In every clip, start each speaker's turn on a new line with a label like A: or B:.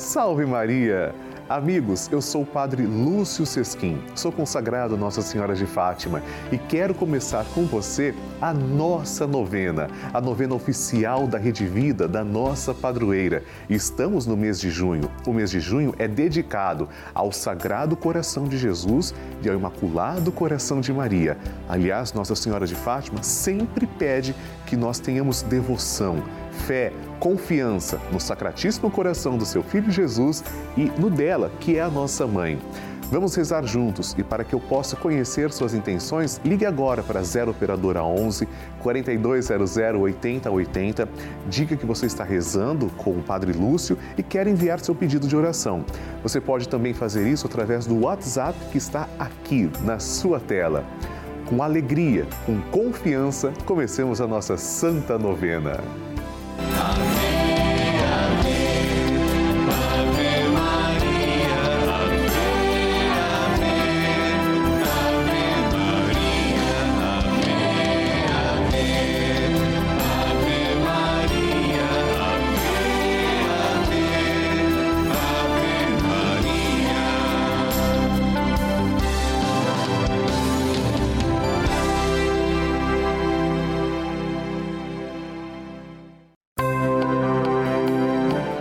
A: Salve Maria! Amigos, eu sou o Padre Lúcio Sesquim, sou consagrado a Nossa Senhora de Fátima e quero começar com você a nossa novena, a novena oficial da Rede Vida, da nossa padroeira. Estamos no mês de junho. O mês de junho é dedicado ao Sagrado Coração de Jesus e ao Imaculado Coração de Maria. Aliás, Nossa Senhora de Fátima sempre pede que nós tenhamos devoção fé, confiança no Sacratíssimo Coração do seu Filho Jesus e no dela, que é a nossa mãe. Vamos rezar juntos e para que eu possa conhecer suas intenções, ligue agora para 0 operadora 11 4200 8080. Diga que você está rezando com o Padre Lúcio e quer enviar seu pedido de oração. Você pode também fazer isso através do WhatsApp que está aqui na sua tela. Com alegria, com confiança, comecemos a nossa santa novena. Amen.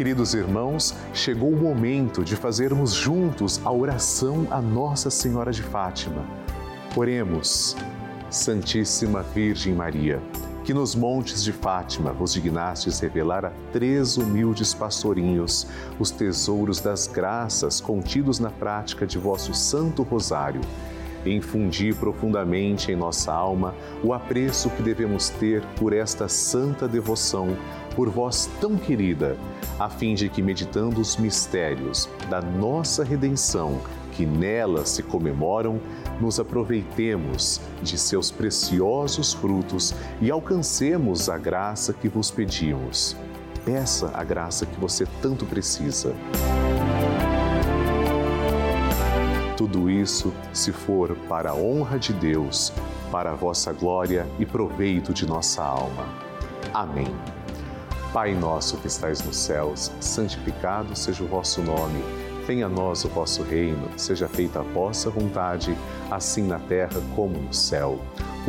A: Queridos irmãos, chegou o momento de fazermos juntos a oração a Nossa Senhora de Fátima. Oremos, Santíssima Virgem Maria, que nos montes de Fátima vos dignastes revelar a três humildes pastorinhos os tesouros das graças contidos na prática de vosso Santo Rosário. Infundi profundamente em nossa alma o apreço que devemos ter por esta santa devoção por vós tão querida, a fim de que, meditando os mistérios da nossa redenção, que nela se comemoram, nos aproveitemos de seus preciosos frutos e alcancemos a graça que vos pedimos. Peça a graça que você tanto precisa. Tudo isso, se for para a honra de Deus, para a vossa glória e proveito de nossa alma. Amém. Pai nosso que estais nos céus, santificado seja o vosso nome. Venha a nós o vosso reino, seja feita a vossa vontade, assim na terra como no céu.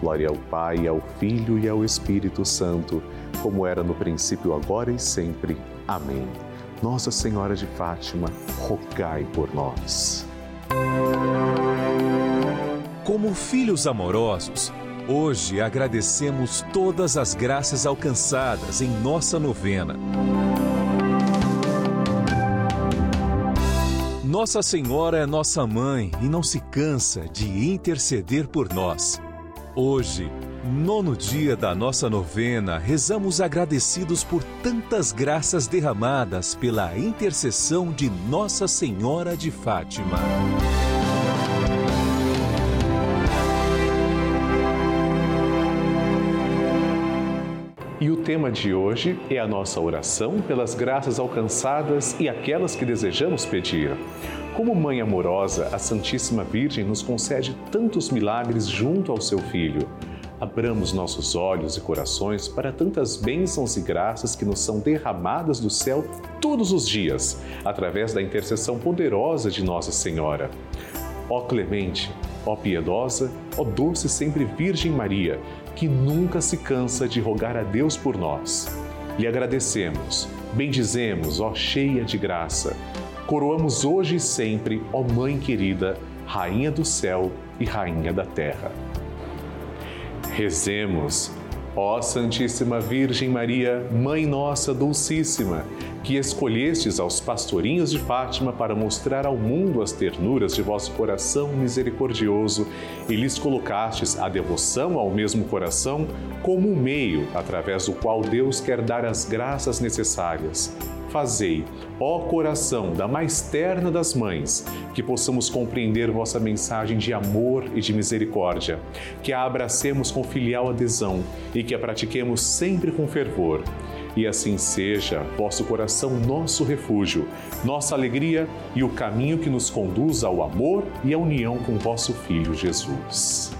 A: Glória ao Pai, ao Filho e ao Espírito Santo, como era no princípio, agora e sempre. Amém. Nossa Senhora de Fátima, rogai por nós.
B: Como filhos amorosos, hoje agradecemos todas as graças alcançadas em nossa novena. Nossa Senhora é nossa mãe e não se cansa de interceder por nós. Hoje, nono dia da nossa novena, rezamos agradecidos por tantas graças derramadas pela intercessão de Nossa Senhora de Fátima.
A: E o tema de hoje é a nossa oração pelas graças alcançadas e aquelas que desejamos pedir. Como mãe amorosa, a Santíssima Virgem nos concede tantos milagres junto ao seu Filho. Abramos nossos olhos e corações para tantas bênçãos e graças que nos são derramadas do céu todos os dias, através da intercessão poderosa de Nossa Senhora. Ó clemente, ó piedosa, ó doce sempre Virgem Maria, que nunca se cansa de rogar a Deus por nós. Lhe agradecemos, bendizemos, ó cheia de graça. Coroamos hoje e sempre, ó Mãe querida, Rainha do céu e Rainha da terra. Rezemos, ó Santíssima Virgem Maria, Mãe Nossa Dulcíssima que escolhestes aos pastorinhos de Fátima para mostrar ao mundo as ternuras de vosso coração misericordioso e lhes colocastes a devoção ao mesmo coração como um meio através do qual Deus quer dar as graças necessárias. Fazei, ó coração da mais terna das mães, que possamos compreender vossa mensagem de amor e de misericórdia, que a abracemos com filial adesão e que a pratiquemos sempre com fervor e assim seja, vosso coração nosso refúgio, nossa alegria e o caminho que nos conduz ao amor e à união com vosso Filho Jesus.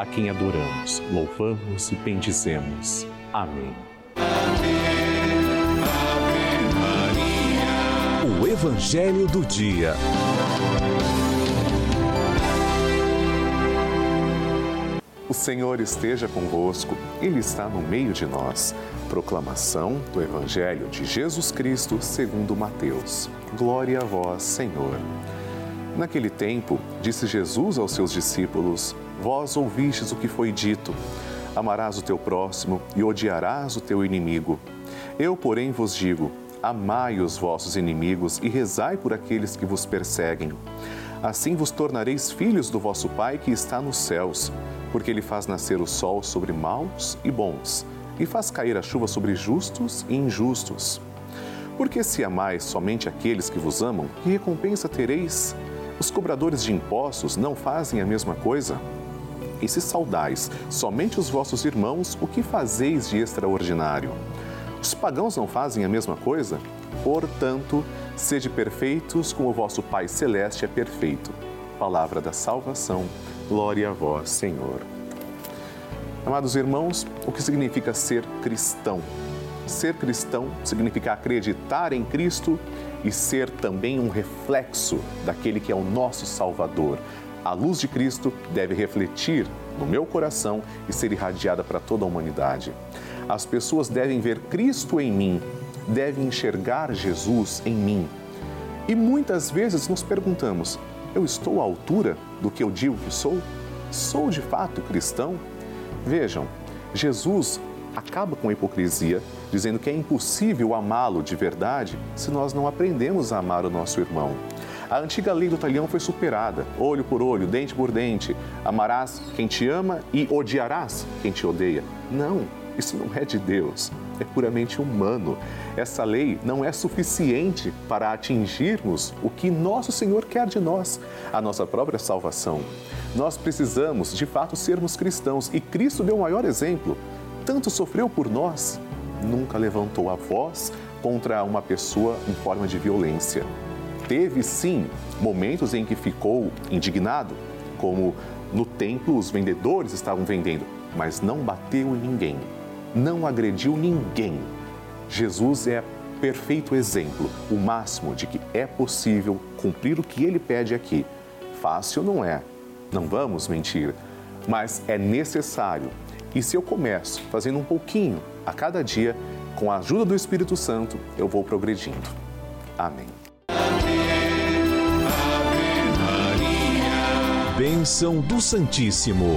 A: a quem adoramos, louvamos e bendizemos. Amém. Ave.
B: O Evangelho do Dia.
A: O Senhor esteja convosco, Ele está no meio de nós. Proclamação do Evangelho de Jesus Cristo segundo Mateus. Glória a vós, Senhor. Naquele tempo, disse Jesus aos seus discípulos: Vós ouvistes o que foi dito: Amarás o teu próximo e odiarás o teu inimigo. Eu, porém, vos digo: Amai os vossos inimigos e rezai por aqueles que vos perseguem. Assim vos tornareis filhos do vosso Pai que está nos céus porque ele faz nascer o sol sobre maus e bons, e faz cair a chuva sobre justos e injustos. Porque se amais somente aqueles que vos amam, que recompensa tereis? Os cobradores de impostos não fazem a mesma coisa? E se saudais somente os vossos irmãos, o que fazeis de extraordinário? Os pagãos não fazem a mesma coisa? Portanto, sede perfeitos como o vosso Pai Celeste é perfeito. Palavra da salvação. Glória a vós, Senhor. Amados irmãos, o que significa ser cristão? Ser cristão significa acreditar em Cristo e ser também um reflexo daquele que é o nosso Salvador. A luz de Cristo deve refletir no meu coração e ser irradiada para toda a humanidade. As pessoas devem ver Cristo em mim, devem enxergar Jesus em mim. E muitas vezes nos perguntamos: eu estou à altura do que eu digo que sou? Sou de fato cristão? Vejam, Jesus acaba com a hipocrisia dizendo que é impossível amá-lo de verdade se nós não aprendemos a amar o nosso irmão. A antiga lei do talhão foi superada, olho por olho, dente por dente. Amarás quem te ama e odiarás quem te odeia. Não, isso não é de Deus, é puramente humano. Essa lei não é suficiente para atingirmos o que nosso Senhor quer de nós, a nossa própria salvação. Nós precisamos, de fato, sermos cristãos e Cristo deu o maior exemplo. Tanto sofreu por nós, nunca levantou a voz contra uma pessoa em forma de violência teve sim momentos em que ficou indignado, como no templo os vendedores estavam vendendo, mas não bateu em ninguém, não agrediu ninguém. Jesus é perfeito exemplo, o máximo de que é possível cumprir o que ele pede aqui. Fácil não é, não vamos mentir, mas é necessário. E se eu começo fazendo um pouquinho a cada dia, com a ajuda do Espírito Santo, eu vou progredindo. Amém.
B: Bênção do Santíssimo.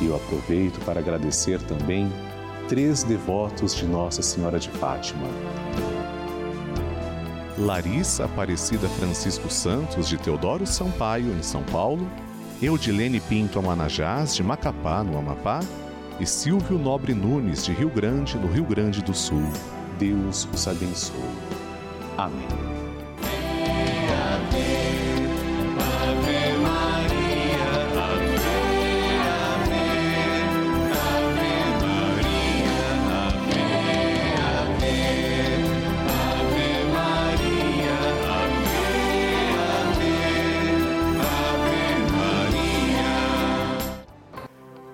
A: E eu aproveito para agradecer também três devotos de Nossa Senhora de Fátima. Larissa Aparecida Francisco Santos, de Teodoro Sampaio, em São Paulo. Eudilene Pinto Amanajás, de Macapá, no Amapá, e Silvio Nobre Nunes, de Rio Grande, no Rio Grande do Sul. Deus os abençoe. Amém.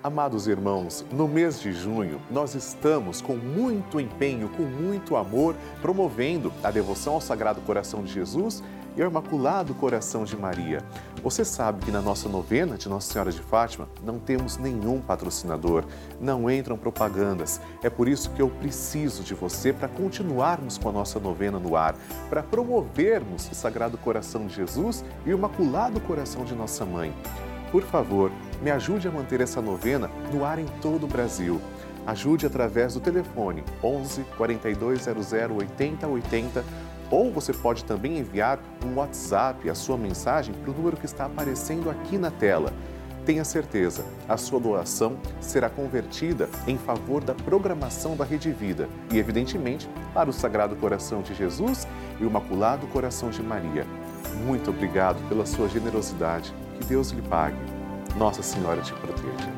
A: Amados irmãos, no mês de junho, nós estamos com muito empenho, com muito amor, promovendo a devoção ao Sagrado Coração de Jesus e ao Imaculado Coração de Maria. Você sabe que na nossa novena de Nossa Senhora de Fátima não temos nenhum patrocinador, não entram propagandas. É por isso que eu preciso de você para continuarmos com a nossa novena no ar, para promovermos o Sagrado Coração de Jesus e o Imaculado Coração de Nossa Mãe. Por favor, me ajude a manter essa novena no ar em todo o Brasil. Ajude através do telefone 11 4200 8080 Ou você pode também enviar um WhatsApp, a sua mensagem, para o número que está aparecendo aqui na tela. Tenha certeza, a sua doação será convertida em favor da programação da Rede Vida e, evidentemente, para o Sagrado Coração de Jesus e o Imaculado Coração de Maria. Muito obrigado pela sua generosidade. Que Deus lhe pague. Nossa Senhora te proteja.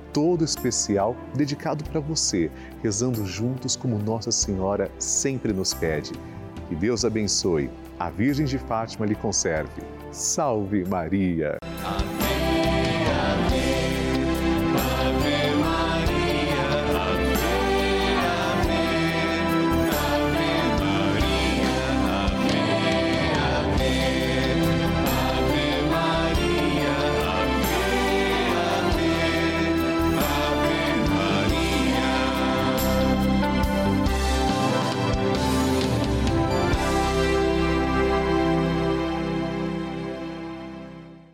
A: todo especial dedicado para você, rezando juntos como Nossa Senhora sempre nos pede. Que Deus abençoe a Virgem de Fátima lhe conserve. Salve Maria! Amém.